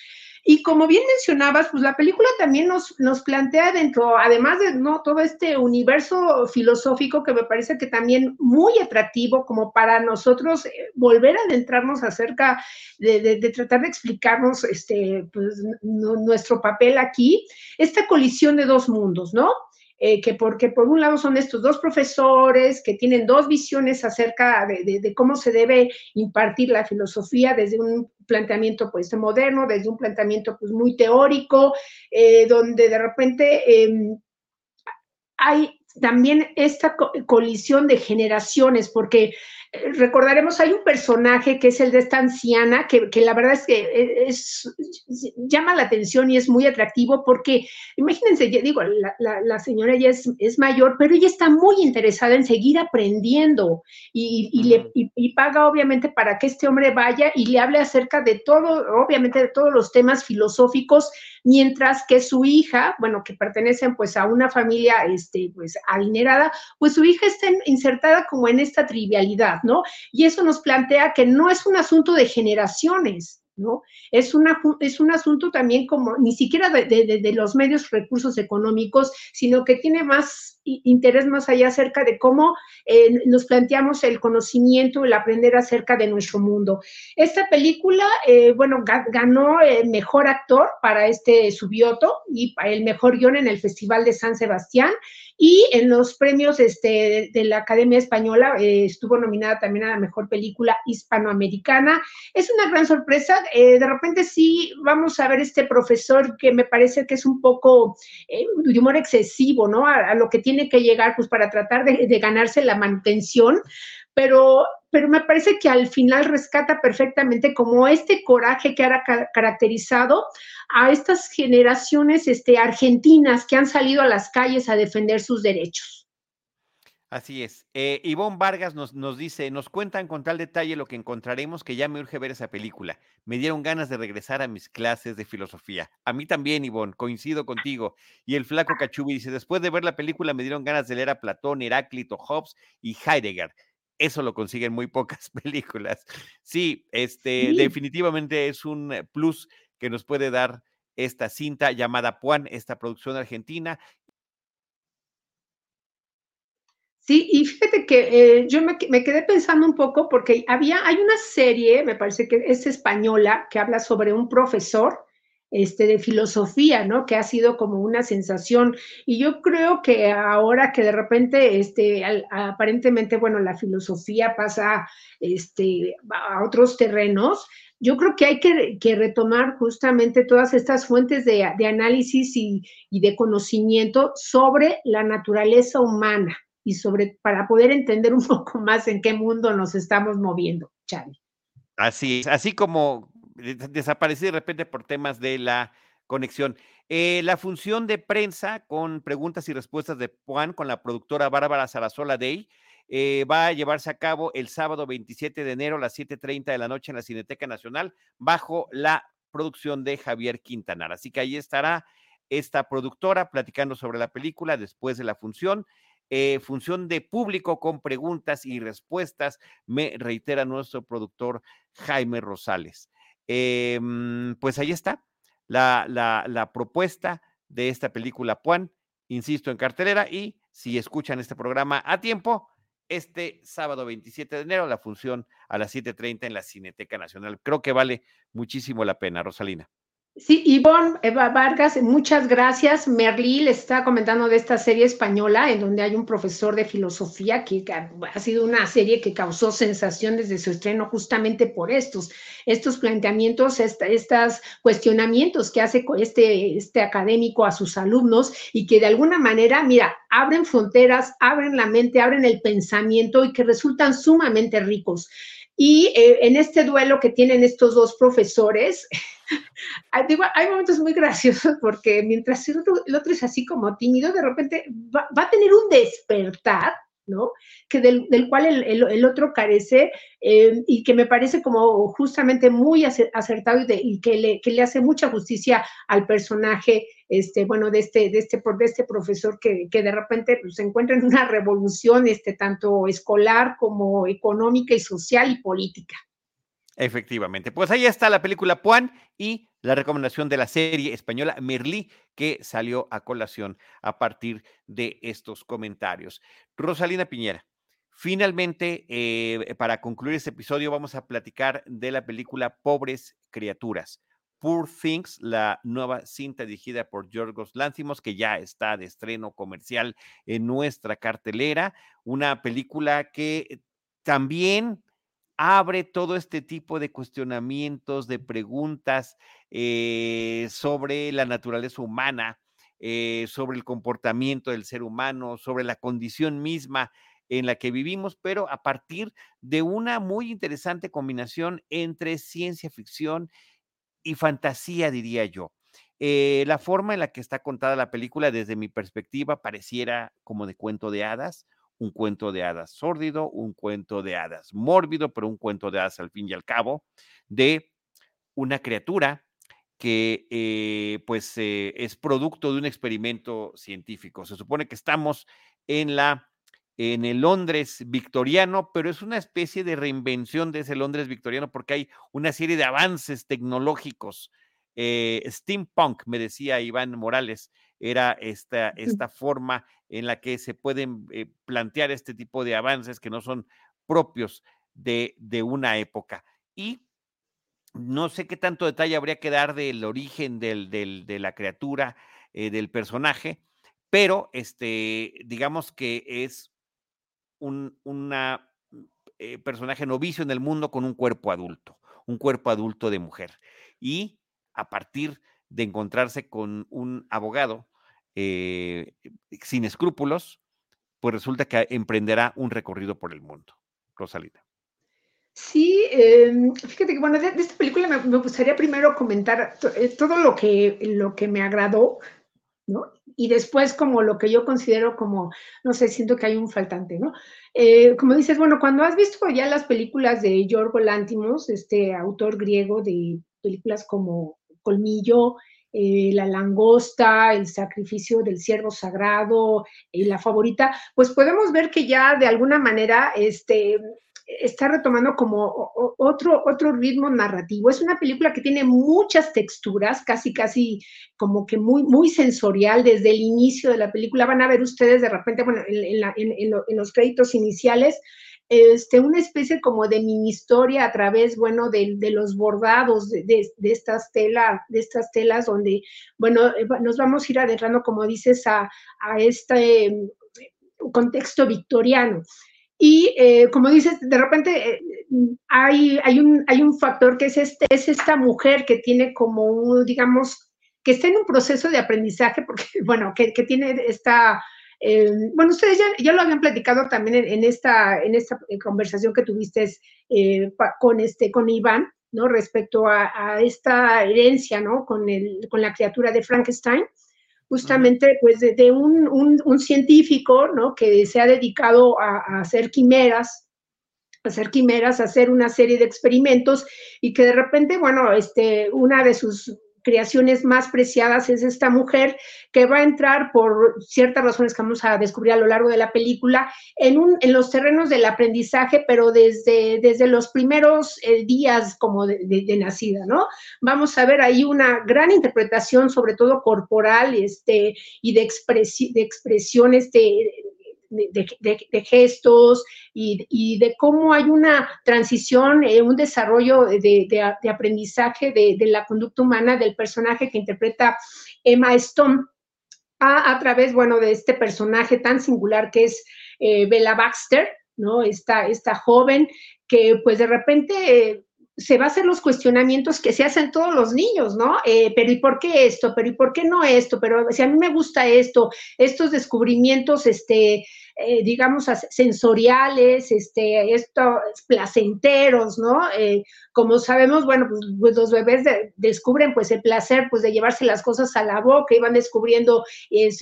Speaker 4: Y como bien mencionabas, pues la película también nos, nos plantea dentro, además de ¿no? todo este universo filosófico que me parece que también muy atractivo como para nosotros eh, volver a adentrarnos acerca de, de, tratar de explicarnos este, pues, nuestro papel aquí, esta colisión de dos mundos, ¿no? Eh, que porque por un lado son estos dos profesores que tienen dos visiones acerca de, cómo se debe impartir la filosofía desde un planteamiento pues moderno, desde un planteamiento pues muy teórico, eh, donde de repente em, hay también esta colisión de generaciones, porque recordaremos, hay un personaje que es el de esta anciana, que, la verdad es que e, es, llama la atención y es muy atractivo porque, imagínense, yo digo, la, señora ya es, es, mayor, pero ella está muy interesada en seguir aprendiendo y, y, le, y, paga obviamente para que este hombre vaya y le hable acerca de todo, obviamente de todos los temas filosóficos mientras que su hija, bueno, que pertenecen pues a una familia este, pues adinerada, pues su hija está insertada como en esta trivialidad, Y eso nos plantea que no es un asunto de generaciones, ¿no? Es, es un asunto también como ni siquiera de, los medios recursos económicos, sino que tiene más interés más allá acerca de cómo eh, nos planteamos el conocimiento, el aprender acerca de nuestro mundo. Esta película, eh, bueno, ganó el mejor actor para este Subioto y el mejor guion en el Festival de San Sebastián y en los premios este, de, la Academia Española eh, estuvo nominada también a la mejor película hispanoamericana. Es una gran sorpresa. de repente sí vamos a ver este profesor que me parece que es un poco de humor excesivo, ¿no? A lo que tiene que llegar pues para tratar de, ganarse la mantención, pero, pero me parece que al final rescata perfectamente como este coraje que ha caracterizado a estas generaciones este, argentinas que han salido a las calles a defender sus derechos.
Speaker 3: Así es. Eh, Ivonne Vargas nos, nos, dice, nos cuentan con tal detalle lo que encontraremos que ya me urge ver esa película. Me dieron ganas de regresar a mis clases de filosofía. A mí también, Ivonne, coincido contigo. Y el flaco Cachubi dice, después de ver la película me dieron ganas de leer a Platón, Heráclito, Hobbes y Heidegger. Eso lo consiguen muy pocas películas. Sí, este, definitivamente es un plus que nos puede dar esta cinta llamada Puan, esta producción argentina,
Speaker 4: Sí, y fíjate que eh, yo me, quedé pensando un poco porque había, hay una serie, me parece que es española, que habla sobre un profesor este, de filosofía, ¿no? Que ha sido como una sensación. Y yo creo que ahora que de repente, este, aparentemente, bueno, la filosofía pasa este, a otros terrenos, yo creo que hay que, retomar justamente todas estas fuentes de, análisis y, y de conocimiento sobre la naturaleza humana y sobre para poder entender un poco más en qué mundo nos estamos moviendo, Charlie.
Speaker 3: Así es, así como desaparecí de repente por temas de la conexión. Eh, la función de prensa con preguntas y respuestas de Juan con la productora Bárbara Sarasola Day eh, va a llevarse a cabo el sábado 27 de enero a las 7.30 de la noche en la Cineteca Nacional bajo la producción de Javier Quintanar. Así que ahí estará esta productora platicando sobre la película después de la función. Eh, función de público con preguntas y respuestas, me reitera nuestro productor Jaime Rosales. Em, pues ahí está la, la, la propuesta de esta película Puan, insisto, en cartelera y si escuchan este programa a tiempo, este sábado 27 de enero, la función a las 7.30 en la Cineteca Nacional. Creo que vale muchísimo la pena, Rosalina.
Speaker 4: Sí, Ivonne Eva Vargas, muchas gracias. Merlí le está comentando de esta serie española en donde hay un profesor de filosofía que ha sido una serie que causó sensación desde su estreno justamente por estos, estos planteamientos, estos cuestionamientos que hace este, este académico a sus alumnos y que de alguna manera, mira, abren fronteras, abren la mente, abren el pensamiento y que resultan sumamente ricos. Y eh, en este duelo que tienen estos dos profesores, hay momentos muy graciosos porque mientras el otro, es así como tímido, de repente va, a tener un despertar que del, cual el, otro carece eh, y que me parece como justamente muy acertado y, que, le, que, le, hace mucha justicia al personaje, este, bueno, de este, de este, de este profesor que, que de repente pues, se encuentra en una revolución, este, tanto escolar como económica y social y política.
Speaker 3: Efectivamente. Pues ahí está la película Puan y la recomendación de la serie española Merlí, que salió a colación a partir de estos comentarios. Rosalina Piñera, finalmente, eh, para concluir este episodio, vamos a platicar de la película Pobres Criaturas. Poor Things, la nueva cinta dirigida por Yorgos Lántimos, que ya está de estreno comercial en nuestra cartelera. Una película que también abre todo este tipo de cuestionamientos, de preguntas eh, sobre la naturaleza humana, eh, sobre el comportamiento del ser humano, sobre la condición misma en la que vivimos, pero a partir de una muy interesante combinación entre ciencia ficción y fantasía, diría yo. Eh, la forma en la que está contada la película, desde mi perspectiva, pareciera como de cuento de hadas, un cuento de hadas sórdido, un cuento de hadas mórbido, pero un cuento de hadas al fin y al cabo, de una criatura que eh, pues eh, es producto de un experimento científico. Se supone que estamos en la en el Londres victoriano, pero es una especie de reinvención de ese Londres victoriano porque hay una serie de avances tecnológicos. Eh, steampunk, me decía Iván Morales, era esta, esta forma en la que se pueden eh, plantear este tipo de avances que no son propios de, de, una época. Y no sé qué tanto detalle habría que dar del origen del, del, de la criatura, eh, del personaje, pero este, digamos que es un una, eh, personaje novicio en el mundo con un cuerpo adulto, un cuerpo adulto de mujer. Y a partir de encontrarse con un abogado eh, sin escrúpulos, pues resulta que emprenderá un recorrido por el mundo. Rosalita.
Speaker 4: Sí, em, fíjate que bueno, de, esta película me, gustaría primero comentar eh, todo lo que, lo que me agradó, ¿no? Y después como lo que yo considero como, no sé, siento que hay un faltante, ¿no? Eh, como dices, bueno, cuando has visto ya las películas de Yorgo Lantimos, este autor griego de películas como Colmillo, eh, la langosta, el sacrificio del ciervo sagrado, y la favorita, pues podemos ver que ya de alguna manera este, está retomando como otro, otro ritmo narrativo. Es una película que tiene muchas texturas, casi, casi como que muy, muy sensorial desde el inicio de la película. Van a ver ustedes de repente, bueno, en los créditos iniciales, este, una especie como de mini historia a través, bueno, de, los bordados de, estas telas, de estas telas donde, bueno, eh, nos vamos a ir adentrando, como dices, a, este em, contexto victoriano. Y eh, como dices, de repente eh, hay, hay, un, hay un factor que es, este, es esta mujer que tiene como, digamos, que está en un proceso de aprendizaje, porque, bueno, que, que tiene esta eh, bueno, ustedes ya, lo habían platicado también en, esta, en esta eh, conversación que tuviste eh, con, este, con Iván, ¿no? Respecto a, esta herencia, ¿no? Con, el, con la criatura de Frankenstein, justamente pues de, un, científico, ¿no? Que se ha dedicado a, hacer quimeras hacer quimeras, hacer una serie de experimentos y que de repente, bueno, este, una de sus creaciones más preciadas es esta mujer que va a entrar por ciertas razones que vamos a descubrir a lo largo de la película en, un, en los terrenos del aprendizaje, pero desde, desde los primeros eh, días como de, nacida, ¿no? Vamos a ver ahí una gran interpretación, sobre todo corporal este, y de, expresi de expresión este, de, gestos y, de cómo hay una transición, eh, un desarrollo de, aprendizaje de, la conducta humana del personaje que interpreta Emma Stone a, través, bueno, de este personaje tan singular que es eh, Bella Baxter, ¿no? Esta, esta joven que pues de repente... Eh, se va a hacer los cuestionamientos que se hacen todos los niños, ¿no? pero ¿y por qué esto? Pero ¿y por qué no esto? Pero si a mí me gusta esto, estos descubrimientos, este, eh, digamos, sensoriales, este, estos placenteros, ¿no? Eh, como sabemos, bueno, pues, pues los bebés descubren pues el placer pues de llevarse las cosas a la boca y van descubriendo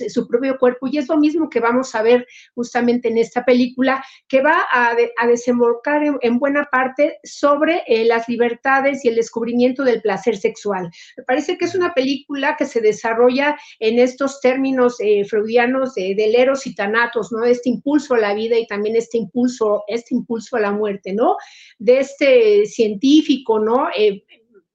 Speaker 4: su propio cuerpo y es lo mismo que vamos a ver justamente en esta película que va a, desembocar en, buena parte sobre eh, las libertades y el descubrimiento del placer sexual. Me parece que es una película que se desarrolla en estos términos freudianos de, del eros y tanatos, ¿no? Este impulso a la vida y también este impulso, este impulso a la muerte, ¿no? De este científico, ¿no? Eh,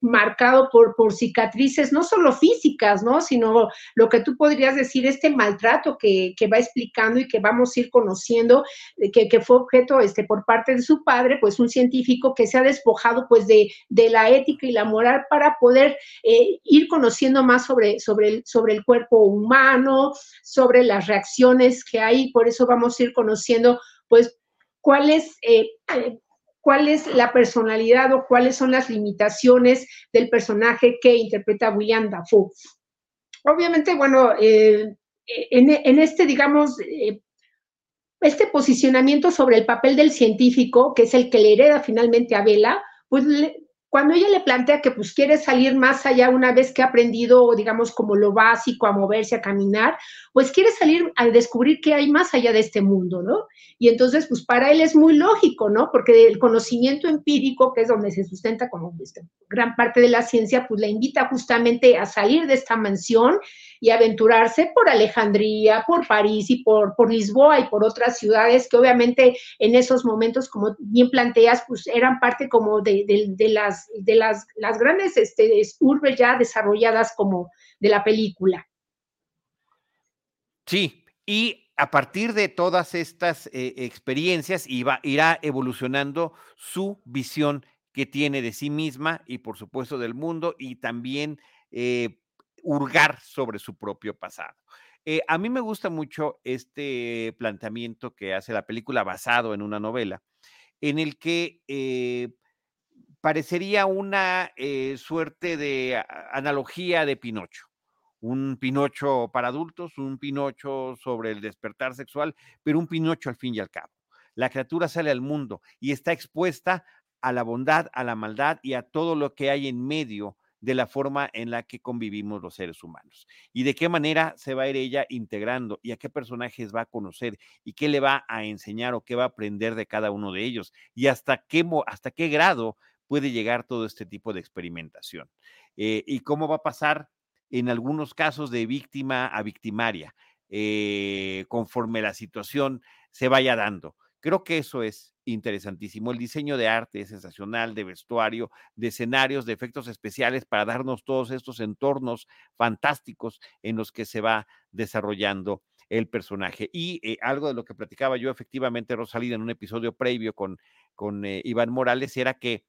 Speaker 4: marcado por, por cicatrices, no solo físicas, ¿no? Sino lo que tú podrías decir, este maltrato que, que va explicando y que vamos a ir conociendo, que, que, fue objeto este, por parte de su padre, pues un científico que se ha despojado pues de, de la ética y la moral para poder eh, ir conociendo más sobre, sobre, el, sobre el cuerpo humano, sobre las reacciones que hay, por eso vamos a ir conociendo pues cuáles eh, eh cuál es la personalidad o cuáles son las limitaciones del personaje que interpreta William Dafoe. Obviamente, bueno, eh, en, este, digamos, eh, este posicionamiento sobre el papel del científico, que es el que le hereda finalmente a Vela, pues cuando ella le plantea que pues quiere salir más allá una vez que ha aprendido, digamos, como lo básico, a moverse, a caminar, pues quiere salir a descubrir qué hay más allá de este mundo, ¿no? Y entonces, pues para él es muy lógico, ¿no? Porque el conocimiento empírico, que es donde se sustenta como este, gran parte de la ciencia, pues le invita justamente a salir de esta mansión y aventurarse por Alejandría, por París y por, Lisboa y por otras ciudades que obviamente en esos momentos, como bien planteas, pues eran parte como de, las grandes este, urbes ya desarrolladas como de la película.
Speaker 3: Sí, y a partir de todas estas eh, experiencias irá evolucionando su visión que tiene de sí misma y por supuesto del mundo y también eh, hurgar sobre su propio pasado. Eh, a mí me gusta mucho este planteamiento que hace la película basado en una novela, en el que parecería una suerte de analogía de Pinocho un Pinocho para adultos, un Pinocho sobre el despertar sexual, pero un Pinocho al fin y al cabo. La criatura sale al mundo y está expuesta a la bondad, a la maldad y a todo lo que hay en medio de la forma en la que convivimos los seres humanos. Y de qué manera se va a ir ella integrando y a qué personajes va a conocer y qué le va a enseñar o qué va a aprender de cada uno de ellos y hasta qué, hasta qué grado puede llegar todo este tipo de experimentación. Eh, y cómo va a pasar en algunos casos de víctima a victimaria, eh, conforme la situación se vaya dando. Creo que eso es interesantísimo. El diseño de arte es sensacional, de vestuario, de escenarios, de efectos especiales para darnos todos estos entornos fantásticos en los que se va desarrollando el personaje. Y eh, algo de lo que platicaba yo efectivamente, Rosalía, en un episodio previo con, con eh, Iván Morales, era que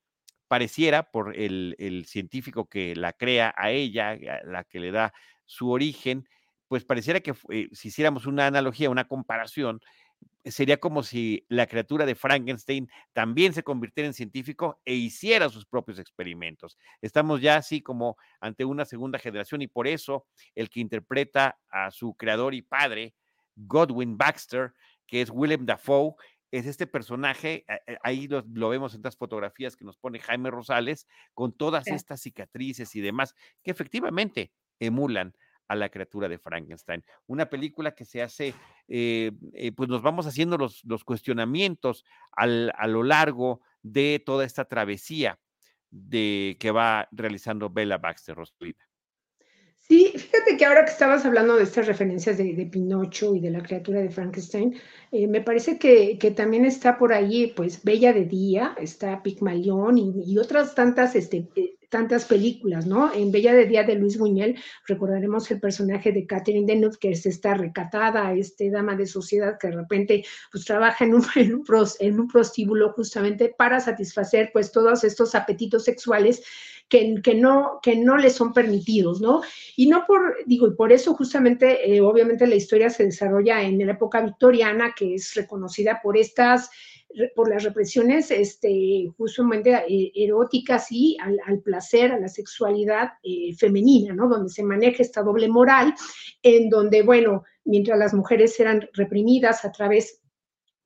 Speaker 3: pareciera por el, científico que la crea a ella, la que le da su origen, pues pareciera que eh, si hiciéramos una analogía, una comparación, sería como si la criatura de Frankenstein también se convirtiera en científico e hiciera sus propios experimentos. Estamos ya así como ante una segunda generación y por eso el que interpreta a su creador y padre, Godwin Baxter, que es Willem Dafoe, es este personaje, eh, ahí lo, vemos en estas fotografías que nos pone Jaime Rosales, con todas estas cicatrices y demás, que efectivamente emulan a la criatura de Frankenstein. Una película que se hace, eh, eh, pues nos vamos haciendo los, los cuestionamientos al, a lo largo de toda esta travesía de, que va realizando Bella Baxter, Rosalina.
Speaker 4: Sí, fíjate que ahora que estabas hablando de estas referencias de, Pinocho y de la criatura de Frankenstein, eh, me parece que, también está por ahí, pues, Bella de Día, está Pigmalión y, otras tantas este, tantas películas, ¿no? En Bella de Día de Luis Buñuel recordaremos el personaje de Catherine Deneuve, que es esta recatada, este dama de sociedad que de repente pues trabaja en un, en un, prostíbulo justamente para satisfacer pues todos estos apetitos sexuales que, que, no, que no le son permitidos, ¿no? Y no por, digo, y por eso justamente, eh, obviamente la historia se desarrolla en la época victoriana, que es reconocida por estas por las represiones este, justamente eh, eróticas y al, placer, a la sexualidad eh, femenina, ¿no? Donde se maneja esta doble moral, en donde, bueno, mientras las mujeres eran reprimidas a través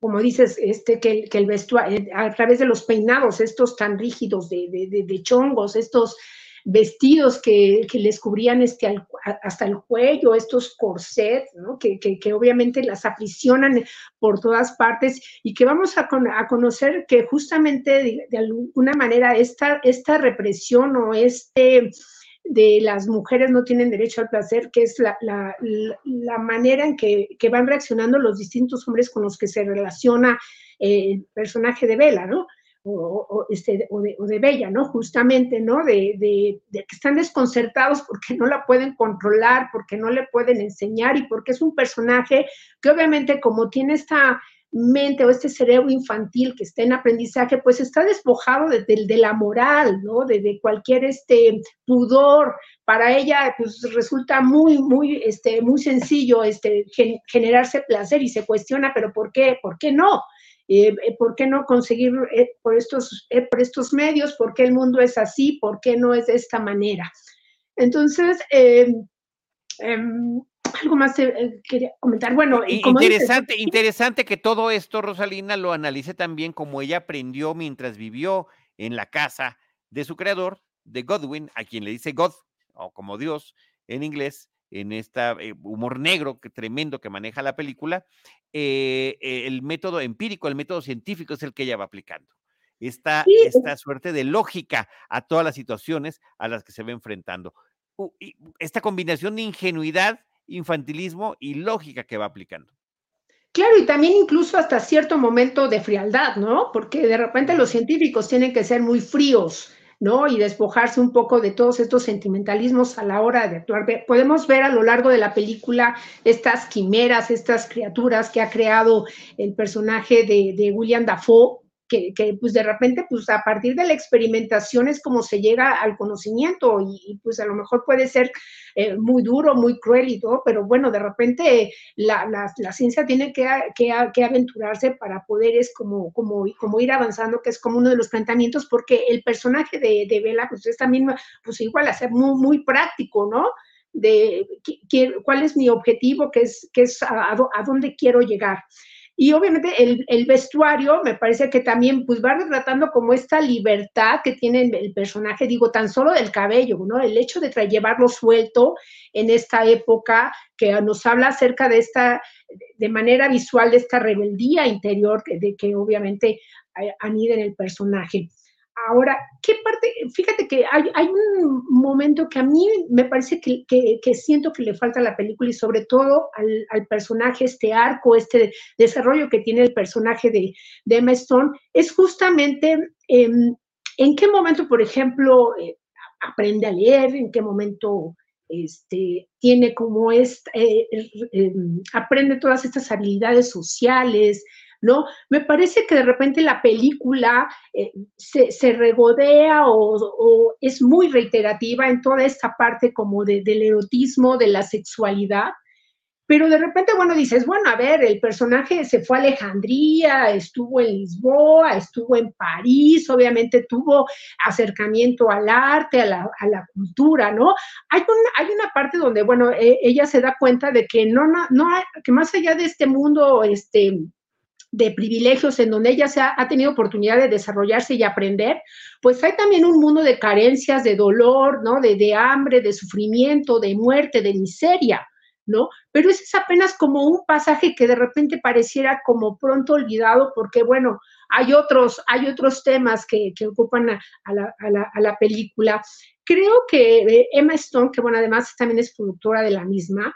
Speaker 4: como dices, este, que, que el vestuario, eh, a través de los peinados, estos tan rígidos de, de, de chongos, estos vestidos que, les cubrían este, hasta el cuello, estos corsets, ¿no? que, obviamente las aprisionan por todas partes y que vamos a, conocer que justamente de, alguna manera esta, esta represión o este de las mujeres no tienen derecho al placer, que es la, manera en que, van reaccionando los distintos hombres con los que se relaciona el personaje de Vela, ¿no? o, este, o, de, o, de, Bella, ¿no? Justamente, ¿no? De, de, de, que están desconcertados porque no la pueden controlar, porque no le pueden enseñar y porque es un personaje que obviamente como tiene esta mente o este cerebro infantil que está en aprendizaje, pues está despojado de, la moral, ¿no? De, cualquier este pudor. Para ella, pues resulta muy, muy, este, muy sencillo este, generarse placer y se cuestiona, pero ¿por qué? ¿Por qué no? Eh, eh, ¿por qué no conseguir eh, por, estos, por estos medios? ¿Por qué el mundo es así? ¿Por qué no es de esta manera? Entonces, em, algo más quería comentar. Bueno,
Speaker 3: interesante, interesante que todo esto, Rosalina, lo analice también como ella aprendió mientras vivió en la casa de su creador, de Godwin, a quien le dice God, o como Dios en inglés, en este humor negro que tremendo que maneja la película, eh, eh, el método empírico, el método científico es el que ella va aplicando. Esta, esta suerte de lógica a todas las situaciones a las que se va enfrentando. esta combinación de ingenuidad, infantilismo y lógica que va aplicando.
Speaker 4: Claro, y también incluso hasta cierto momento de frialdad, ¿no? Porque de repente los científicos tienen que ser muy fríos, ¿no? Y despojarse un poco de todos estos sentimentalismos a la hora de actuar. Podemos ver a lo largo de la película estas quimeras, estas criaturas que ha creado el personaje de, de William Dafoe, que, pues de repente, pues a partir de la experimentación es como se llega al conocimiento y, pues a lo mejor puede ser eh, muy duro, muy cruel y todo, pero bueno, de repente la, la, ciencia tiene que, que, aventurarse para poder es como, como, como ir avanzando, que es como uno de los planteamientos, porque el personaje de, de Vela, pues es también, pues igual a ser muy, muy práctico, ¿no? de cuál es mi objetivo, qué es, qué es a, dónde quiero llegar. Y obviamente el, vestuario me parece que también pues va retratando como esta libertad que tiene el personaje, digo, tan solo del cabello, ¿no? El hecho de llevarlo suelto en esta época que nos habla acerca de esta, de manera visual, de esta rebeldía interior de que obviamente anida en el personaje. Ahora, ¿qué parte? Fíjate que hay, un momento que a mí me parece que, siento que le falta a la película y sobre todo al, personaje, este arco, este desarrollo que tiene el personaje de, de Emma Stone, es justamente em, en qué momento, por ejemplo, eh, aprende a leer, en qué momento este, tiene como es, eh, em, aprende todas estas habilidades sociales, ¿no? Me parece que de repente la película eh, se, regodea o, es muy reiterativa en toda esta parte como del erotismo, de la sexualidad, pero de repente, bueno, dices, bueno, a ver, el personaje se fue a Alejandría, estuvo en Lisboa, estuvo en París, obviamente tuvo acercamiento al arte, a la, cultura, ¿no? Hay, hay una parte donde, bueno, e, ella se da cuenta de que no, no, no, que más allá de este mundo, este, de privilegios en donde ella se ha, ha, tenido oportunidad de desarrollarse y aprender, pues hay también un mundo de carencias, de dolor, ¿no? De, de hambre, de sufrimiento, de muerte, de miseria. ¿no? Pero ese es apenas como un pasaje que de repente pareciera como pronto olvidado porque, bueno, hay otros, hay otros temas que, que ocupan a, a, la, a, la, a, la, película. Creo que eh, Emma Stone, que bueno, además también es productora de la misma,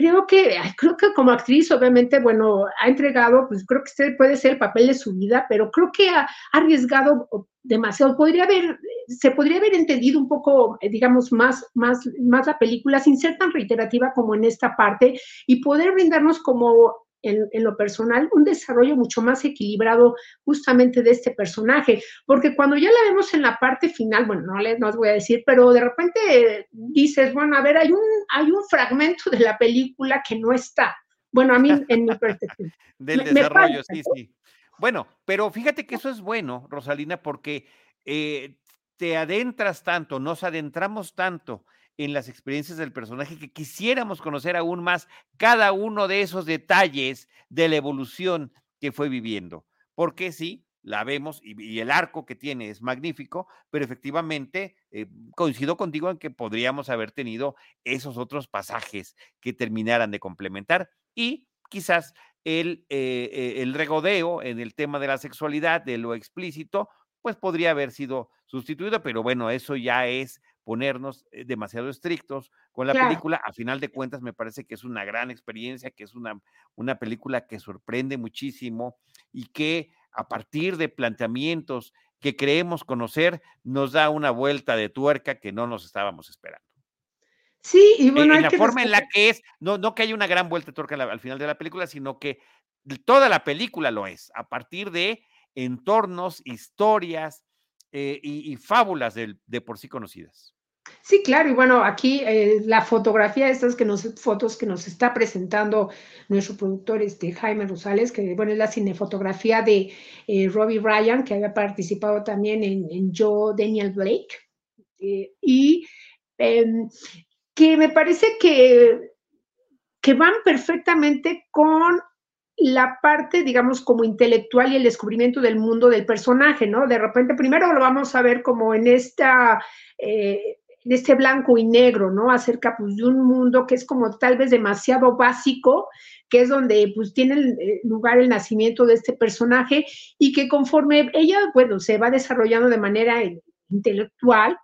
Speaker 4: creo que, creo que como actriz, obviamente, bueno, ha entregado, pues creo que este puede ser el papel de su vida, pero creo que ha arriesgado demasiado. Podría haber, se podría haber entendido un poco, digamos, más, más, más la película sin ser tan reiterativa como en esta parte y poder brindarnos como en, en, lo personal, un desarrollo mucho más equilibrado justamente de este personaje, porque cuando ya la vemos en la parte final, bueno, no les no os voy a decir, pero de repente dices, bueno, a ver, hay un, hay un fragmento de la película que no está. Bueno, a mí, en mi perspectiva.
Speaker 3: Del me, desarrollo, me sí, sí. Bueno, pero fíjate que eso es bueno, Rosalina, porque eh, te adentras tanto, nos adentramos tanto en las experiencias del personaje que quisiéramos conocer aún más cada uno de esos detalles de la evolución que fue viviendo. Porque sí, la vemos y, el arco que tiene es magnífico, pero efectivamente eh, coincido contigo en que podríamos haber tenido esos otros pasajes que terminaran de complementar y quizás el, eh, el regodeo en el tema de la sexualidad, de lo explícito, pues podría haber sido sustituido, pero bueno, eso ya es ponernos eh, demasiado estrictos con la claro. película. A final de cuentas, me parece que es una gran experiencia, que es una, una película que sorprende muchísimo y que a partir de planteamientos que creemos conocer, nos da una vuelta de tuerca que no nos estábamos esperando.
Speaker 4: Sí, y bueno,
Speaker 3: en la forma en la que es, no, no que haya una gran vuelta de tuerca al final de la película, sino que toda la película lo es, a partir de entornos, historias eh, y, y, fábulas de, de por sí conocidas.
Speaker 4: Sí, claro, y bueno, aquí eh, la fotografía, estas que nos, fotos que nos está presentando nuestro productor este, Jaime Rosales, que bueno, es la cinefotografía de eh, Robbie Ryan, que había participado también en, en Joe Daniel Blake, eh, y em, que me parece que, que van perfectamente con la parte, digamos, como intelectual y el descubrimiento del mundo del personaje, ¿no? De repente, primero lo vamos a ver como en esta... de este blanco y negro, ¿no? Acerca pues, de un mundo que es como tal vez demasiado básico, que es donde pues tiene eh, lugar el nacimiento de este personaje y que conforme ella, bueno, se va desarrollando de manera intelectual,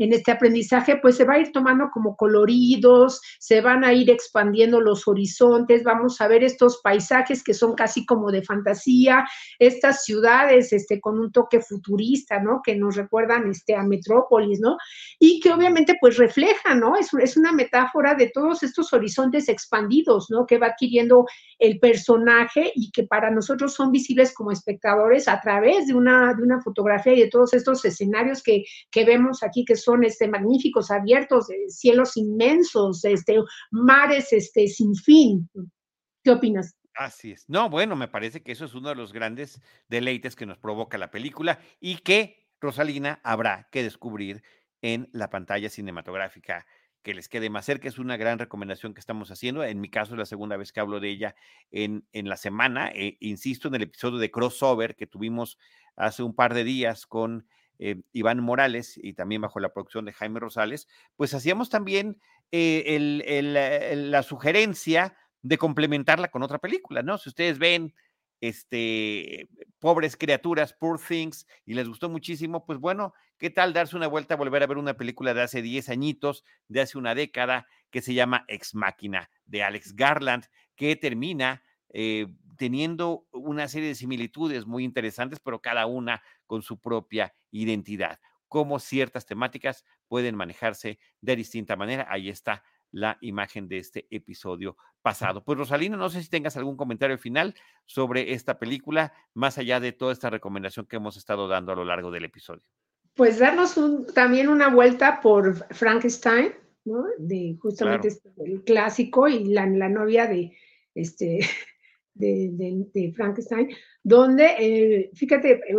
Speaker 4: en este aprendizaje, pues se va a ir tomando como coloridos, se van a ir expandiendo los horizontes, vamos a ver estos paisajes que son casi como de fantasía, estas ciudades este, con un toque futurista, ¿no? Que nos recuerdan este, a Metrópolis, ¿no? Y que obviamente pues refleja, ¿no? Es, es una metáfora de todos estos horizontes expandidos, ¿no? Que va adquiriendo el personaje y que para nosotros son visibles como espectadores a través de una, de una fotografía y de todos estos escenarios que, que vemos aquí, que son este, magníficos, abiertos, cielos inmensos, este, mares este, sin fin. ¿Qué opinas?
Speaker 3: Así es. No, bueno, me parece que eso es uno de los grandes deleites que nos provoca la película y que Rosalina habrá que descubrir en la pantalla cinematográfica que les quede más cerca. Es una gran recomendación que estamos haciendo. En mi caso, es la segunda vez que hablo de ella en, en la semana. Eh, insisto en el episodio de crossover que tuvimos hace un par de días con eh, Iván Morales y también bajo la producción de Jaime Rosales, pues hacíamos también eh, el, la sugerencia de complementarla con otra película, ¿no? Si ustedes ven este, pobres criaturas, Poor Things, y les gustó muchísimo, pues bueno, ¿qué tal darse una vuelta a volver a ver una película de hace 10 añitos, de hace una década, que se llama Ex Máquina, de Alex Garland, que termina eh, teniendo una serie de similitudes muy interesantes, pero cada una con su propia identidad, cómo ciertas temáticas pueden manejarse de distinta manera. Ahí está la imagen de este episodio pasado. Pues Rosalina, no sé si tengas algún comentario final sobre esta película, más allá de toda esta recomendación que hemos estado dando a lo largo del episodio.
Speaker 4: Pues darnos un, también una vuelta por Frankenstein, ¿no? De justamente claro. este, el clásico y la, la novia de este de, Frankenstein, donde, eh, fíjate, eh,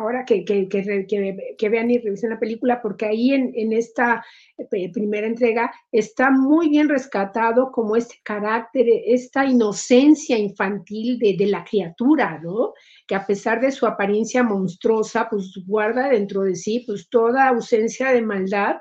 Speaker 4: ahora que, que, que, vean y revisen la película, porque ahí en, en, esta eh, primera entrega está muy bien rescatado como este carácter, esta inocencia infantil de, de, la criatura, ¿no? Que a pesar de su apariencia monstruosa, pues guarda dentro de sí pues toda ausencia de maldad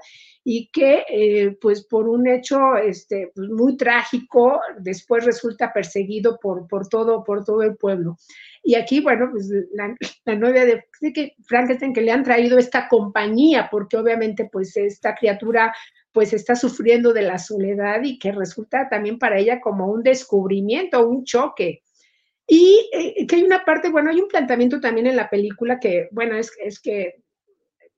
Speaker 4: y que eh, pues por un hecho este, pues, muy trágico después resulta perseguido por, por, todo, por todo el pueblo. Y aquí, bueno, pues la, la novia de, que Frankenstein que le han traído esta compañía, porque obviamente pues esta criatura pues está sufriendo de la soledad y que resulta también para ella como un descubrimiento, un choque. Y eh, que hay una parte, bueno, hay un planteamiento también en la película que, bueno, es, es que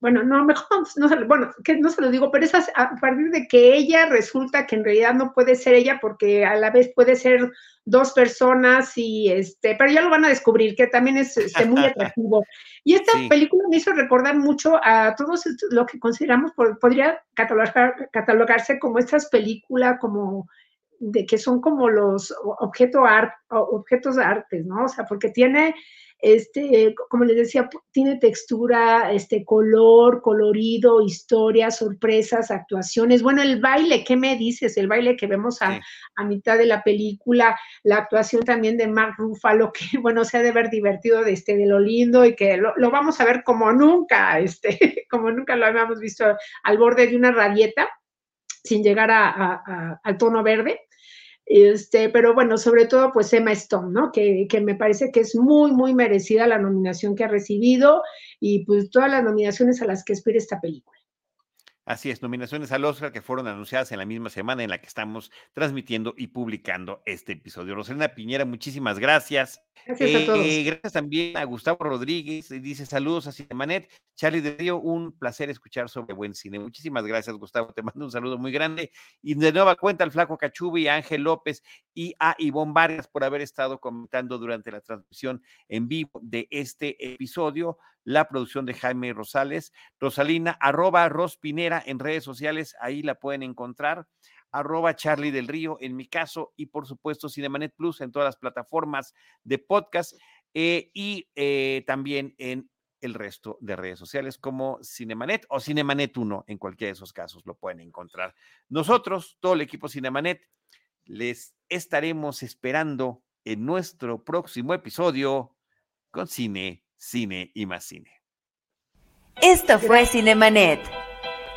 Speaker 4: bueno, no, mejor no, se, bueno, que no se lo digo, pero es a, partir de que ella resulta que en realidad no puede ser ella porque a la vez puede ser dos personas y este, pero ya lo van a descubrir, que también es este, muy atractivo. Y esta película me hizo recordar mucho a todos lo que consideramos, podría catalogar, catalogarse como estas películas como de que son como los objeto art, objetos de arte, ¿no? O sea, porque tiene este, como les decía, tiene textura, este, color, colorido, historia, sorpresas, actuaciones. Bueno, el baile, ¿qué me dices? El baile que vemos a, mitad de la película, la actuación también de Mark Ruffalo, que, bueno, se ha de ver divertido de, este, de lo lindo y que lo, vamos a ver como nunca, este, como nunca lo habíamos visto al borde de una rabieta, sin llegar al tono verde. Este, pero bueno, sobre todo pues Emma Stone, ¿no? Que, que, me parece que es muy, muy merecida la nominación que ha recibido y pues todas las nominaciones a las que espera esta película.
Speaker 3: Así es, nominaciones al Oscar que fueron anunciadas en la misma semana en la que estamos transmitiendo y publicando este episodio. Rosalina Piñera, muchísimas gracias.
Speaker 4: Gracias a todos. Eh,
Speaker 3: gracias también a Gustavo Rodríguez, dice saludos a Cinemanet. Charlie de Río, un placer escuchar sobre buen cine. Muchísimas gracias, Gustavo. Te mando un saludo muy grande. Y de nueva cuenta al Flaco Cachubi, a Ángel López y a Ivonne Vargas por haber estado comentando durante la transmisión en vivo de este episodio la producción de Jaime Rosales. Rosalina, arroba Rospinera en redes sociales, ahí la pueden encontrar. Arroba Charlie del Río en mi caso y por supuesto Cinemanet Plus en todas las plataformas de podcast eh, y eh, también en el resto de redes sociales como Cinemanet o Cinemanet 1, en cualquiera de esos casos lo pueden encontrar. Nosotros, todo el equipo Cinemanet, les estaremos esperando en nuestro próximo episodio con Cine cine y más cine.
Speaker 2: Esto fue Cinemanet.